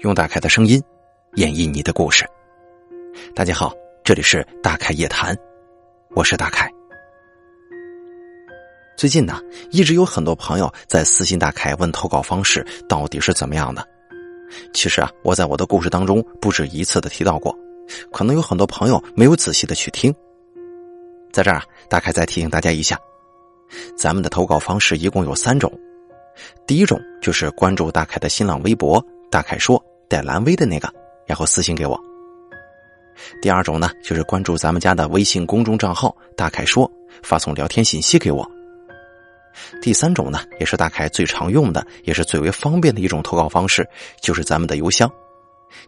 用大凯的声音演绎你的故事。大家好，这里是大凯夜谈，我是大凯。最近呢，一直有很多朋友在私信大凯问投稿方式到底是怎么样的。其实啊，我在我的故事当中不止一次的提到过，可能有很多朋友没有仔细的去听。在这儿啊，大凯再提醒大家一下，咱们的投稿方式一共有三种。第一种就是关注大凯的新浪微博“大凯说”带蓝 V 的那个，然后私信给我。第二种呢，就是关注咱们家的微信公众账号“大凯说”，发送聊天信息给我。第三种呢，也是大凯最常用的，也是最为方便的一种投稿方式，就是咱们的邮箱。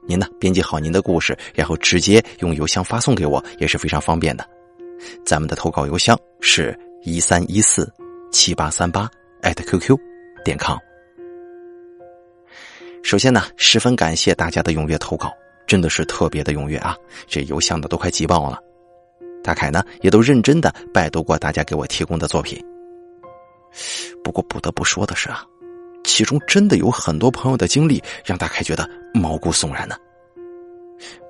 您呢，编辑好您的故事，然后直接用邮箱发送给我，也是非常方便的。咱们的投稿邮箱是一三一四七八三八艾特 QQ。点 com。首先呢，十分感谢大家的踊跃投稿，真的是特别的踊跃啊！这邮箱的都快挤爆了。大凯呢，也都认真的拜读过大家给我提供的作品。不过不得不说的是啊，其中真的有很多朋友的经历让大凯觉得毛骨悚然呢。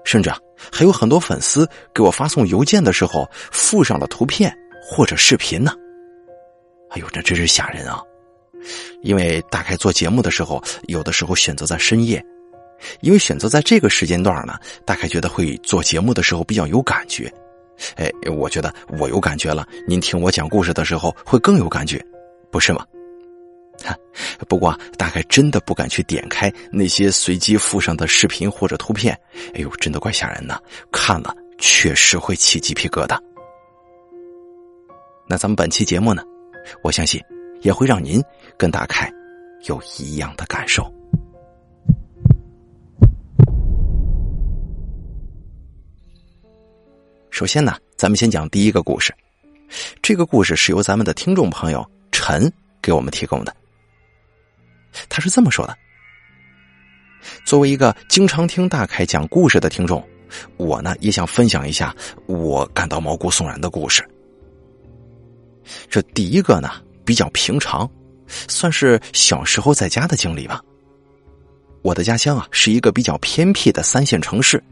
甚至啊，还有很多粉丝给我发送邮件的时候附上了图片或者视频呢。哎呦，这真是吓人啊！因为大概做节目的时候，有的时候选择在深夜，因为选择在这个时间段呢，大概觉得会做节目的时候比较有感觉。哎，我觉得我有感觉了，您听我讲故事的时候会更有感觉，不是吗？哈，不过大概真的不敢去点开那些随机附上的视频或者图片，哎呦，真的怪吓人的，看了确实会起鸡皮疙瘩。那咱们本期节目呢，我相信。也会让您跟大凯有一样的感受。首先呢，咱们先讲第一个故事。这个故事是由咱们的听众朋友陈给我们提供的。他是这么说的：作为一个经常听大凯讲故事的听众，我呢也想分享一下我感到毛骨悚然的故事。这第一个呢。比较平常，算是小时候在家的经历吧。我的家乡啊是一个比较偏僻的三线城市。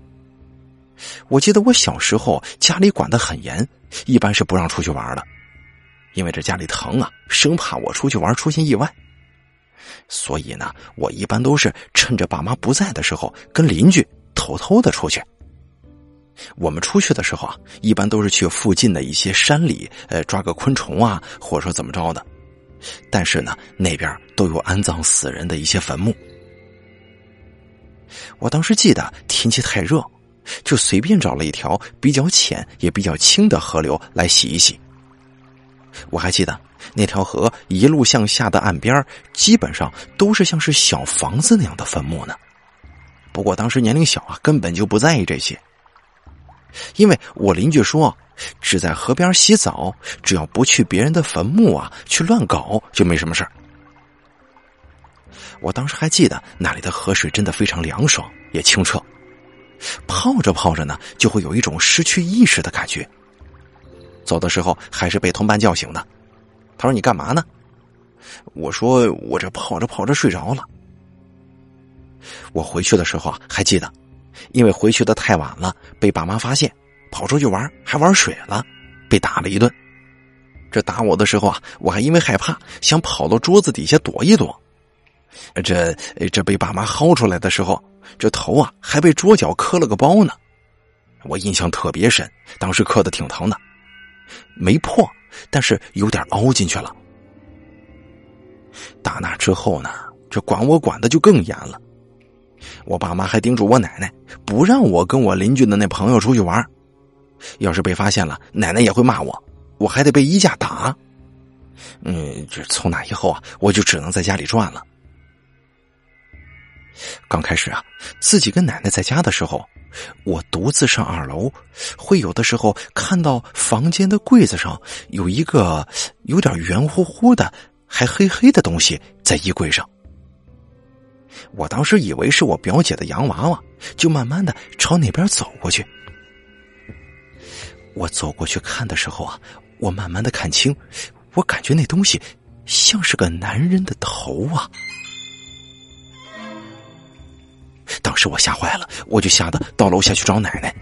我记得我小时候家里管得很严，一般是不让出去玩的，因为这家里疼啊，生怕我出去玩出现意外。所以呢，我一般都是趁着爸妈不在的时候，跟邻居偷偷的出去。我们出去的时候啊，一般都是去附近的一些山里，呃，抓个昆虫啊，或者说怎么着的。但是呢，那边都有安葬死人的一些坟墓。我当时记得天气太热，就随便找了一条比较浅也比较清的河流来洗一洗。我还记得那条河一路向下的岸边，基本上都是像是小房子那样的坟墓呢。不过当时年龄小啊，根本就不在意这些。因为我邻居说，只在河边洗澡，只要不去别人的坟墓啊，去乱搞就没什么事儿。我当时还记得那里的河水真的非常凉爽，也清澈，泡着泡着呢，就会有一种失去意识的感觉。走的时候还是被同伴叫醒的，他说：“你干嘛呢？”我说：“我这泡着泡着睡着了。”我回去的时候啊，还记得。因为回去的太晚了，被爸妈发现，跑出去玩还玩水了，被打了一顿。这打我的时候啊，我还因为害怕，想跑到桌子底下躲一躲。这这被爸妈薅出来的时候，这头啊还被桌角磕了个包呢。我印象特别深，当时磕的挺疼的，没破，但是有点凹进去了。打那之后呢，这管我管的就更严了。我爸妈还叮嘱我奶奶，不让我跟我邻居的那朋友出去玩，要是被发现了，奶奶也会骂我，我还得被衣架打。嗯，这从那以后啊，我就只能在家里转了。刚开始啊，自己跟奶奶在家的时候，我独自上二楼，会有的时候看到房间的柜子上有一个有点圆乎乎的、还黑黑的东西在衣柜上。我当时以为是我表姐的洋娃娃，就慢慢的朝那边走过去。我走过去看的时候啊，我慢慢的看清，我感觉那东西像是个男人的头啊。当时我吓坏了，我就吓得到楼下去找奶奶。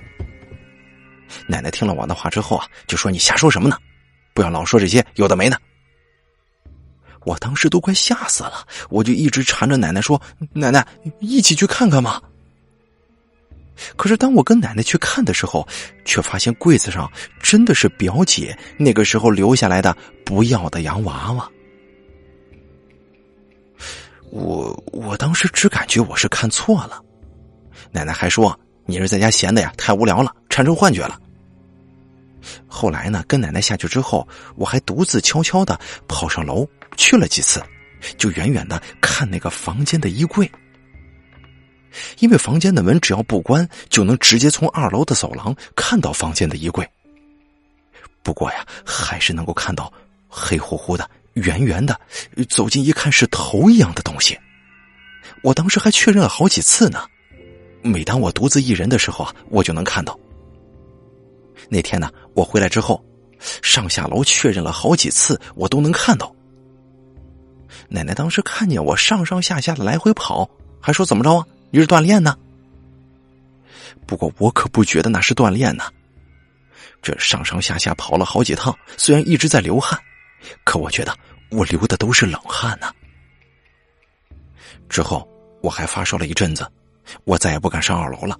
奶奶听了我的话之后啊，就说：“你瞎说什么呢？不要老说这些有的没的。”我当时都快吓死了，我就一直缠着奶奶说：“奶奶，一起去看看嘛。”可是当我跟奶奶去看的时候，却发现柜子上真的是表姐那个时候留下来的不要的洋娃娃。我我当时只感觉我是看错了，奶奶还说你是在家闲的呀，太无聊了，产生幻觉了。后来呢，跟奶奶下去之后，我还独自悄悄的跑上楼去了几次，就远远的看那个房间的衣柜，因为房间的门只要不关，就能直接从二楼的走廊看到房间的衣柜。不过呀，还是能够看到黑乎乎的。圆圆的，走近一看是头一样的东西。我当时还确认了好几次呢。每当我独自一人的时候啊，我就能看到。那天呢，我回来之后，上下楼确认了好几次，我都能看到。奶奶当时看见我上上下下的来回跑，还说：“怎么着啊？你是锻炼呢？”不过我可不觉得那是锻炼呢。这上上下下跑了好几趟，虽然一直在流汗。可我觉得我流的都是冷汗呢。之后我还发烧了一阵子，我再也不敢上二楼了。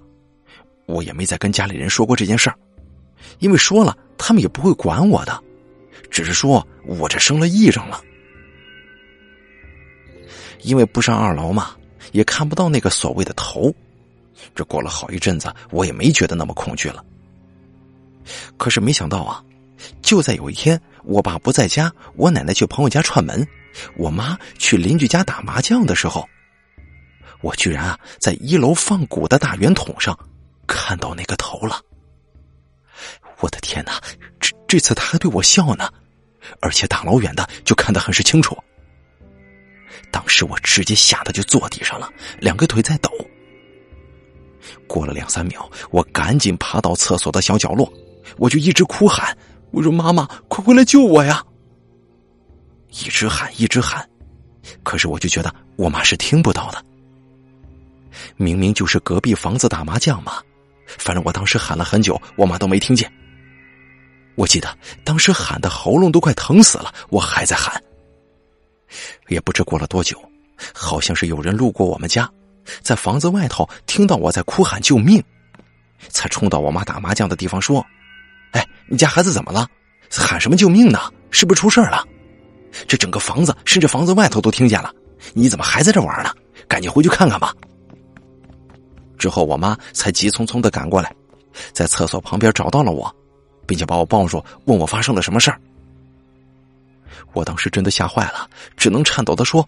我也没再跟家里人说过这件事儿，因为说了他们也不会管我的，只是说我这生了癔症了。因为不上二楼嘛，也看不到那个所谓的头。这过了好一阵子，我也没觉得那么恐惧了。可是没想到啊。就在有一天，我爸不在家，我奶奶去朋友家串门，我妈去邻居家打麻将的时候，我居然啊在一楼放鼓的大圆筒上看到那个头了。我的天哪，这这次他还对我笑呢，而且大老远的就看得很是清楚。当时我直接吓得就坐地上了，两个腿在抖。过了两三秒，我赶紧爬到厕所的小角落，我就一直哭喊。我说：“妈妈，快回来救我呀！”一直喊，一直喊，可是我就觉得我妈是听不到的。明明就是隔壁房子打麻将嘛，反正我当时喊了很久，我妈都没听见。我记得当时喊的喉咙都快疼死了，我还在喊。也不知过了多久，好像是有人路过我们家，在房子外头听到我在哭喊救命，才冲到我妈打麻将的地方说。哎，你家孩子怎么了？喊什么救命呢？是不是出事了？这整个房子，甚至房子外头都听见了。你怎么还在这玩呢？赶紧回去看看吧。之后，我妈才急匆匆的赶过来，在厕所旁边找到了我，并且把我抱住，问我发生了什么事儿。我当时真的吓坏了，只能颤抖的说：“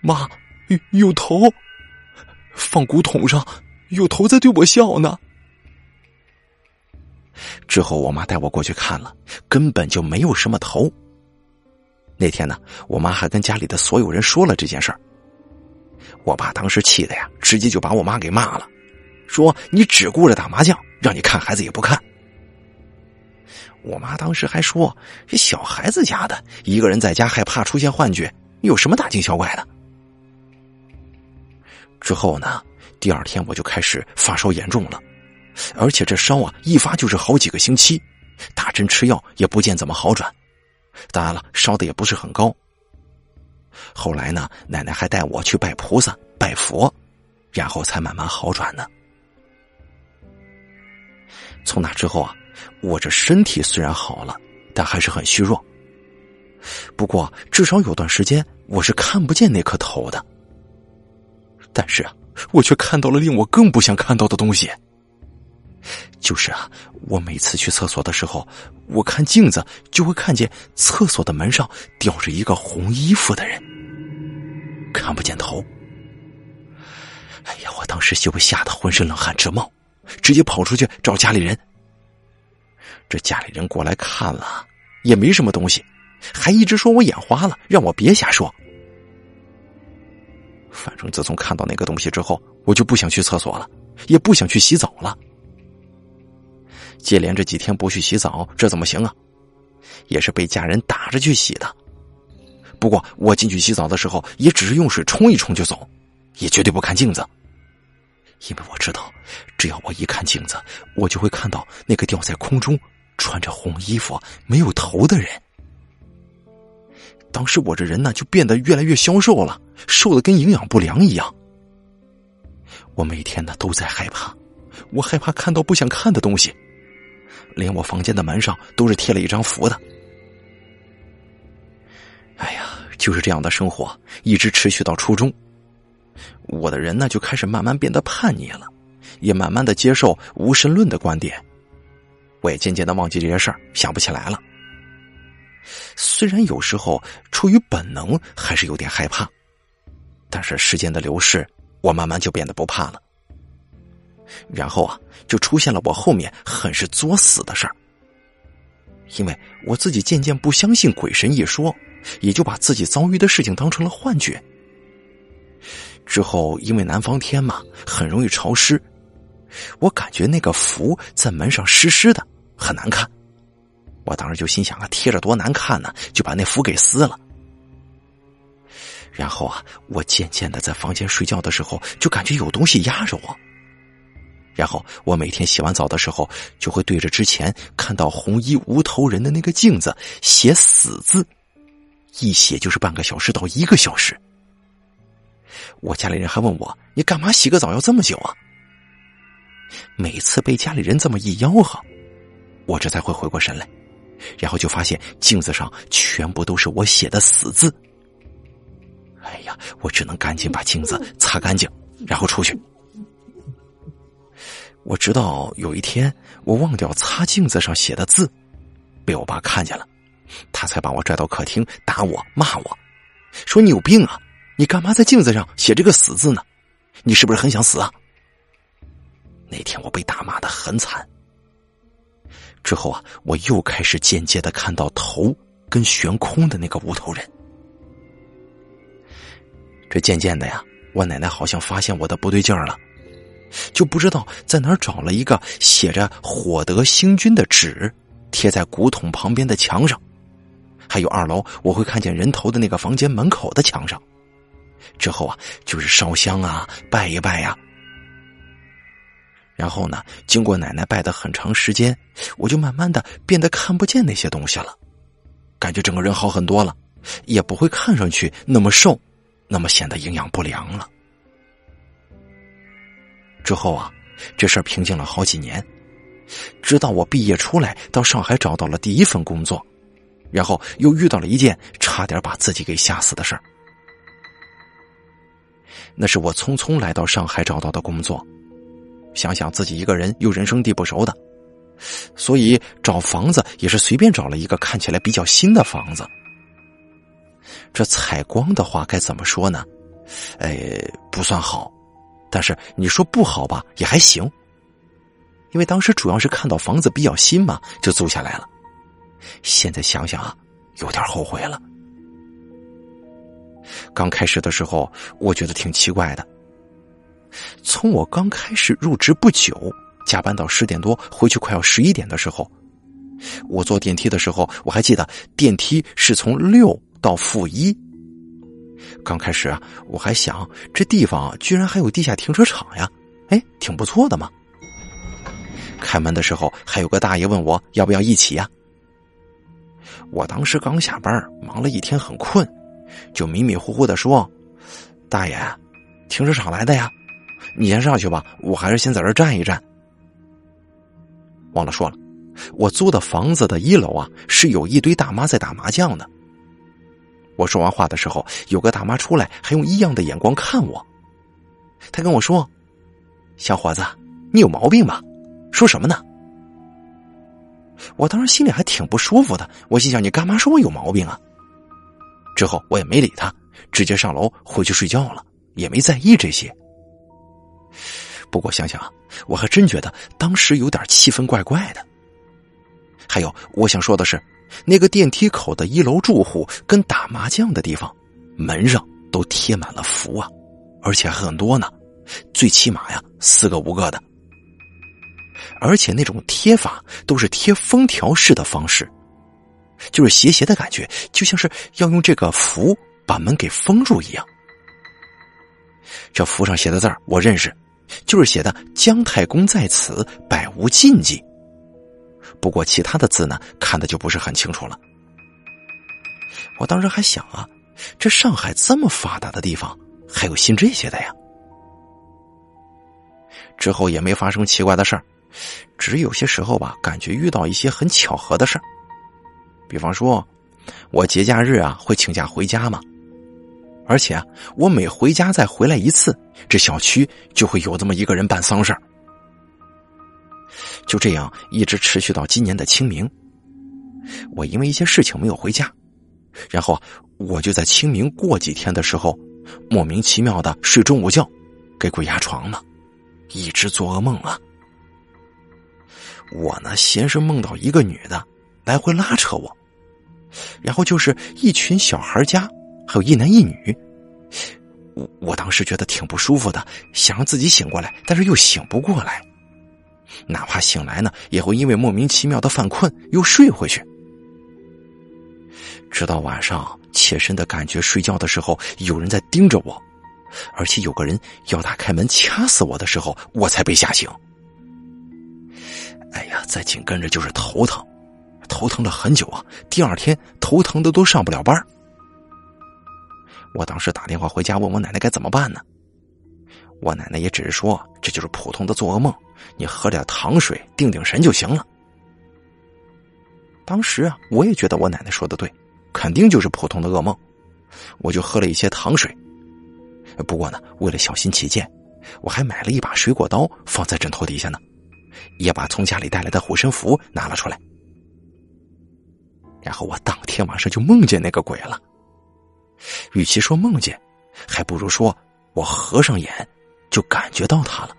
妈，有头，放古桶上有头在对我笑呢。”之后，我妈带我过去看了，根本就没有什么头。那天呢，我妈还跟家里的所有人说了这件事儿。我爸当时气的呀，直接就把我妈给骂了，说：“你只顾着打麻将，让你看孩子也不看。”我妈当时还说：“这小孩子家的，一个人在家害怕出现幻觉，有什么大惊小怪的？”之后呢，第二天我就开始发烧严重了。而且这烧啊，一发就是好几个星期，打针吃药也不见怎么好转。当然了，烧的也不是很高。后来呢，奶奶还带我去拜菩萨、拜佛，然后才慢慢好转呢。从那之后啊，我这身体虽然好了，但还是很虚弱。不过至少有段时间我是看不见那颗头的。但是啊，我却看到了令我更不想看到的东西。就是啊，我每次去厕所的时候，我看镜子就会看见厕所的门上吊着一个红衣服的人，看不见头。哎呀，我当时就被吓得浑身冷汗直冒，直接跑出去找家里人。这家里人过来看了，也没什么东西，还一直说我眼花了，让我别瞎说。反正自从看到那个东西之后，我就不想去厕所了，也不想去洗澡了。接连这几天不去洗澡，这怎么行啊？也是被家人打着去洗的。不过我进去洗澡的时候，也只是用水冲一冲就走，也绝对不看镜子。因为我知道，只要我一看镜子，我就会看到那个吊在空中、穿着红衣服、没有头的人。当时我这人呢，就变得越来越消瘦了，瘦的跟营养不良一样。我每天呢都在害怕，我害怕看到不想看的东西，连我房间的门上都是贴了一张符的。哎呀，就是这样的生活，一直持续到初中。我的人呢，就开始慢慢变得叛逆了，也慢慢的接受无神论的观点。我也渐渐的忘记这些事儿，想不起来了。虽然有时候出于本能还是有点害怕，但是时间的流逝，我慢慢就变得不怕了。然后啊，就出现了我后面很是作死的事儿。因为我自己渐渐不相信鬼神一说，也就把自己遭遇的事情当成了幻觉。之后，因为南方天嘛，很容易潮湿，我感觉那个符在门上湿湿的，很难看。我当时就心想啊，贴着多难看呢，就把那符给撕了。然后啊，我渐渐的在房间睡觉的时候，就感觉有东西压着我。然后我每天洗完澡的时候，就会对着之前看到红衣无头人的那个镜子写死字，一写就是半个小时到一个小时。我家里人还问我：“你干嘛洗个澡要这么久啊？”每次被家里人这么一吆喝，我这才会回过神来，然后就发现镜子上全部都是我写的死字。哎呀，我只能赶紧把镜子擦干净，然后出去。我直到有一天，我忘掉擦镜子上写的字，被我爸看见了，他才把我拽到客厅打我骂我，说你有病啊！你干嘛在镜子上写这个死字呢？你是不是很想死啊？那天我被打骂的很惨。之后啊，我又开始间接的看到头跟悬空的那个无头人。这渐渐的呀，我奶奶好像发现我的不对劲儿了，就不知道在哪儿找了一个写着“火德星君”的纸，贴在古桶旁边的墙上，还有二楼我会看见人头的那个房间门口的墙上。之后啊，就是烧香啊，拜一拜呀。然后呢，经过奶奶拜的很长时间，我就慢慢的变得看不见那些东西了，感觉整个人好很多了，也不会看上去那么瘦，那么显得营养不良了。之后啊，这事儿平静了好几年，直到我毕业出来，到上海找到了第一份工作，然后又遇到了一件差点把自己给吓死的事儿。那是我匆匆来到上海找到的工作，想想自己一个人又人生地不熟的，所以找房子也是随便找了一个看起来比较新的房子。这采光的话该怎么说呢？哎，不算好，但是你说不好吧，也还行。因为当时主要是看到房子比较新嘛，就租下来了。现在想想啊，有点后悔了。刚开始的时候，我觉得挺奇怪的。从我刚开始入职不久，加班到十点多，回去快要十一点的时候，我坐电梯的时候，我还记得电梯是从六到负一。刚开始啊，我还想这地方居然还有地下停车场呀，哎，挺不错的嘛。开门的时候，还有个大爷问我要不要一起呀。我当时刚下班，忙了一天，很困。就迷迷糊糊的说：“大爷，停车场来的呀，你先上去吧，我还是先在这站一站。”忘了说了，我租的房子的一楼啊，是有一堆大妈在打麻将的。我说完话的时候，有个大妈出来，还用异样的眼光看我。他跟我说：“小伙子，你有毛病吧？说什么呢？”我当时心里还挺不舒服的，我心想：“你干嘛说我有毛病啊？”之后我也没理他，直接上楼回去睡觉了，也没在意这些。不过想想啊，我还真觉得当时有点气氛怪怪的。还有，我想说的是，那个电梯口的一楼住户跟打麻将的地方，门上都贴满了符啊，而且很多呢，最起码呀四个五个的，而且那种贴法都是贴封条式的方式。就是斜斜的感觉，就像是要用这个符把门给封住一样。这符上写的字儿我认识，就是写的“姜太公在此，百无禁忌”。不过其他的字呢，看的就不是很清楚了。我当时还想啊，这上海这么发达的地方，还有信这些的呀？之后也没发生奇怪的事儿，只有些时候吧，感觉遇到一些很巧合的事儿。比方说，我节假日啊会请假回家嘛，而且啊我每回家再回来一次，这小区就会有这么一个人办丧事就这样一直持续到今年的清明。我因为一些事情没有回家，然后我就在清明过几天的时候，莫名其妙的睡中午觉，给鬼压床了。一直做噩梦啊！我呢，先是梦到一个女的来回拉扯我，然后就是一群小孩家，还有一男一女。我我当时觉得挺不舒服的，想让自己醒过来，但是又醒不过来。哪怕醒来呢，也会因为莫名其妙的犯困又睡回去。直到晚上，切身的感觉睡觉的时候有人在盯着我。而且有个人要打开门掐死我的时候，我才被吓醒。哎呀，再紧跟着就是头疼，头疼了很久啊。第二天头疼的都上不了班。我当时打电话回家问我奶奶该怎么办呢？我奶奶也只是说这就是普通的做噩梦，你喝点糖水定定神就行了。当时啊，我也觉得我奶奶说的对，肯定就是普通的噩梦，我就喝了一些糖水。不过呢，为了小心起见，我还买了一把水果刀放在枕头底下呢，也把从家里带来的护身符拿了出来。然后我当天晚上就梦见那个鬼了。与其说梦见，还不如说我合上眼就感觉到他了。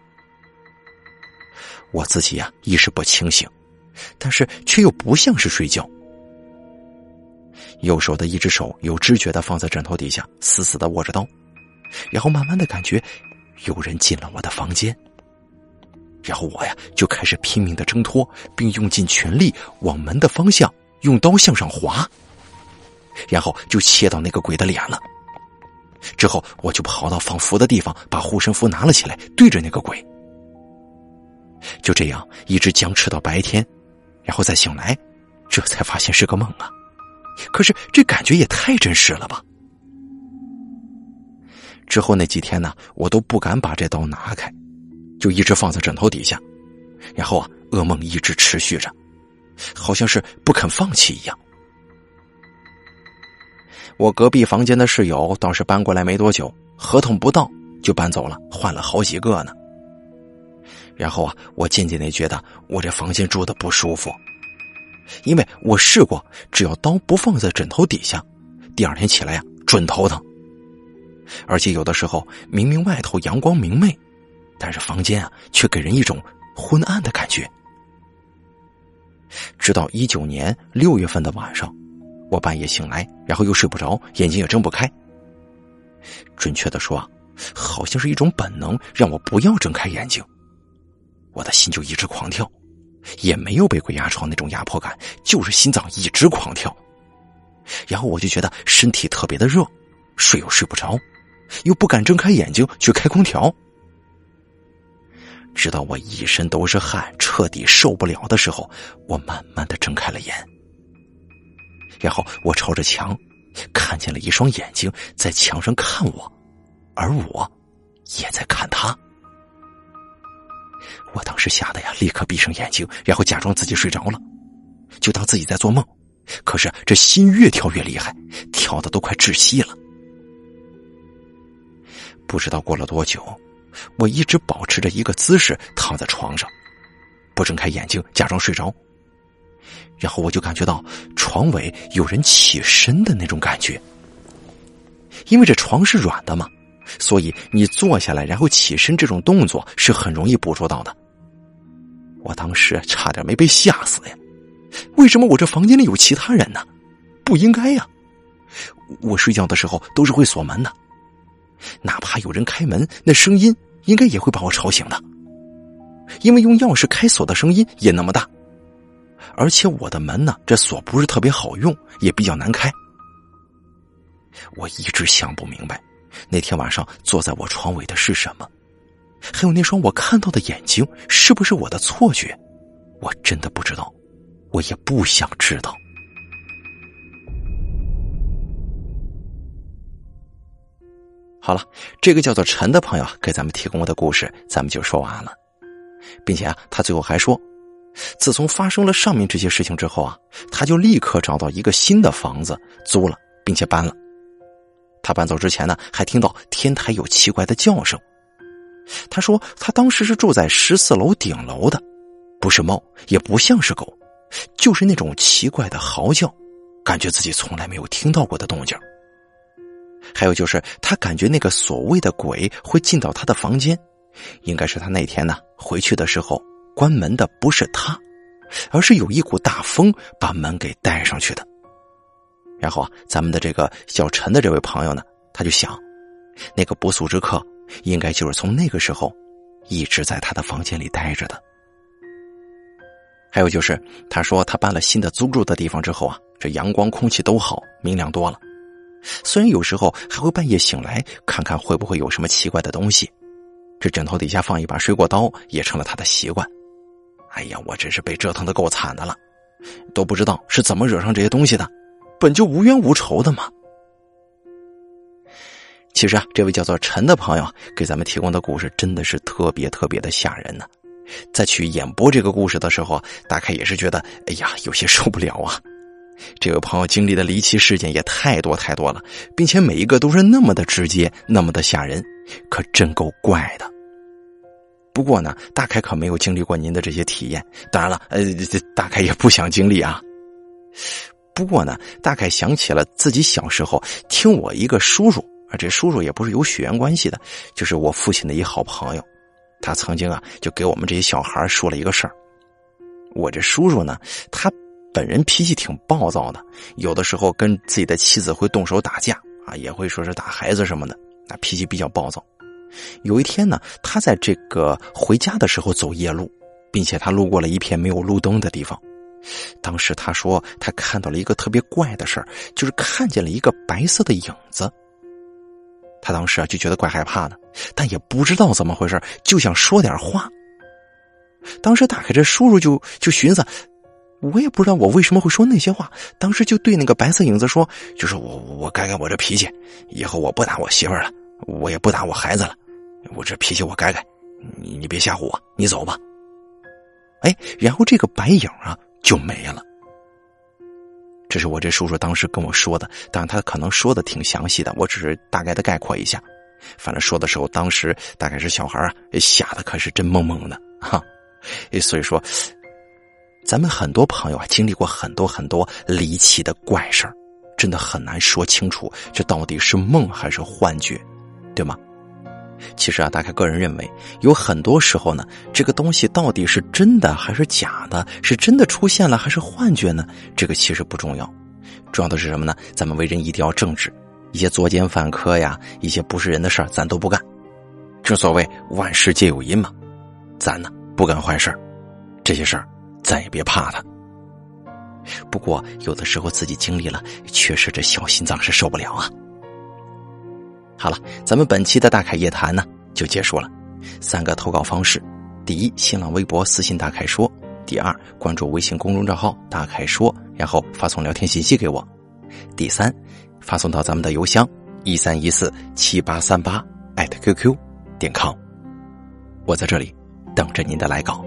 我自己呀意识不清醒，但是却又不像是睡觉。右手的一只手有知觉的放在枕头底下，死死的握着刀。然后慢慢的感觉，有人进了我的房间。然后我呀就开始拼命的挣脱，并用尽全力往门的方向用刀向上划。然后就切到那个鬼的脸了。之后我就跑到放符的地方，把护身符拿了起来，对着那个鬼。就这样一直僵持到白天，然后再醒来，这才发现是个梦啊！可是这感觉也太真实了吧！之后那几天呢，我都不敢把这刀拿开，就一直放在枕头底下。然后啊，噩梦一直持续着，好像是不肯放弃一样。我隔壁房间的室友倒是搬过来没多久，合同不到就搬走了，换了好几个呢。然后啊，我渐渐的觉得我这房间住的不舒服，因为我试过，只要刀不放在枕头底下，第二天起来呀，准头疼。而且有的时候，明明外头阳光明媚，但是房间啊却给人一种昏暗的感觉。直到一九年六月份的晚上，我半夜醒来，然后又睡不着，眼睛也睁不开。准确的说，好像是一种本能让我不要睁开眼睛。我的心就一直狂跳，也没有被鬼压床那种压迫感，就是心脏一直狂跳。然后我就觉得身体特别的热，睡又睡不着。又不敢睁开眼睛去开空调，直到我一身都是汗，彻底受不了的时候，我慢慢的睁开了眼。然后我朝着墙，看见了一双眼睛在墙上看我，而我也在看他。我当时吓得呀，立刻闭上眼睛，然后假装自己睡着了，就当自己在做梦。可是这心越跳越厉害，跳的都快窒息了。不知道过了多久，我一直保持着一个姿势躺在床上，不睁开眼睛，假装睡着。然后我就感觉到床尾有人起身的那种感觉。因为这床是软的嘛，所以你坐下来然后起身这种动作是很容易捕捉到的。我当时差点没被吓死呀！为什么我这房间里有其他人呢？不应该呀！我睡觉的时候都是会锁门的。哪怕有人开门，那声音应该也会把我吵醒的，因为用钥匙开锁的声音也那么大，而且我的门呢，这锁不是特别好用，也比较难开。我一直想不明白，那天晚上坐在我床尾的是什么，还有那双我看到的眼睛，是不是我的错觉？我真的不知道，我也不想知道。好了，这个叫做陈的朋友给咱们提供的故事，咱们就说完了，并且啊，他最后还说，自从发生了上面这些事情之后啊，他就立刻找到一个新的房子租了，并且搬了。他搬走之前呢，还听到天台有奇怪的叫声。他说他当时是住在十四楼顶楼的，不是猫，也不像是狗，就是那种奇怪的嚎叫，感觉自己从来没有听到过的动静。还有就是，他感觉那个所谓的鬼会进到他的房间，应该是他那天呢回去的时候关门的不是他，而是有一股大风把门给带上去的。然后啊，咱们的这个小陈的这位朋友呢，他就想，那个不速之客应该就是从那个时候一直在他的房间里待着的。还有就是，他说他搬了新的租住的地方之后啊，这阳光空气都好，明亮多了。虽然有时候还会半夜醒来，看看会不会有什么奇怪的东西，这枕头底下放一把水果刀也成了他的习惯。哎呀，我真是被折腾的够惨的了，都不知道是怎么惹上这些东西的，本就无冤无仇的嘛。其实啊，这位叫做陈的朋友给咱们提供的故事真的是特别特别的吓人呢。在去演播这个故事的时候，大概也是觉得，哎呀，有些受不了啊。这位朋友经历的离奇事件也太多太多了，并且每一个都是那么的直接，那么的吓人，可真够怪的。不过呢，大凯可没有经历过您的这些体验。当然了，呃，大凯也不想经历啊。不过呢，大凯想起了自己小时候听我一个叔叔啊，这叔叔也不是有血缘关系的，就是我父亲的一好朋友，他曾经啊就给我们这些小孩说了一个事儿。我这叔叔呢，他。本人脾气挺暴躁的，有的时候跟自己的妻子会动手打架啊，也会说是打孩子什么的，那脾气比较暴躁。有一天呢，他在这个回家的时候走夜路，并且他路过了一片没有路灯的地方。当时他说他看到了一个特别怪的事儿，就是看见了一个白色的影子。他当时啊就觉得怪害怕的，但也不知道怎么回事，就想说点话。当时打开这叔叔就就寻思。我也不知道我为什么会说那些话，当时就对那个白色影子说：“就是我，我改改我这脾气，以后我不打我媳妇了，我也不打我孩子了，我这脾气我改改，你你别吓唬我，你走吧。”哎，然后这个白影啊就没了。这是我这叔叔当时跟我说的，但是他可能说的挺详细的，我只是大概的概括一下。反正说的时候，当时大概是小孩啊，吓得可是真懵懵的哈，所以说。咱们很多朋友啊，经历过很多很多离奇的怪事，真的很难说清楚这到底是梦还是幻觉，对吗？其实啊，大概个人认为，有很多时候呢，这个东西到底是真的还是假的，是真的出现了还是幻觉呢？这个其实不重要，重要的是什么呢？咱们为人一定要正直，一些作奸犯科呀，一些不是人的事儿，咱都不干。正所谓万事皆有因嘛，咱呢不干坏事这些事儿。咱也别怕他。不过有的时候自己经历了，确实这小心脏是受不了啊。好了，咱们本期的大凯夜谈呢就结束了。三个投稿方式：第一，新浪微博私信大凯说；第二，关注微信公众账号大凯说，然后发送聊天信息给我；第三，发送到咱们的邮箱一三一四七八三八艾特 QQ 点 com。我在这里等着您的来稿。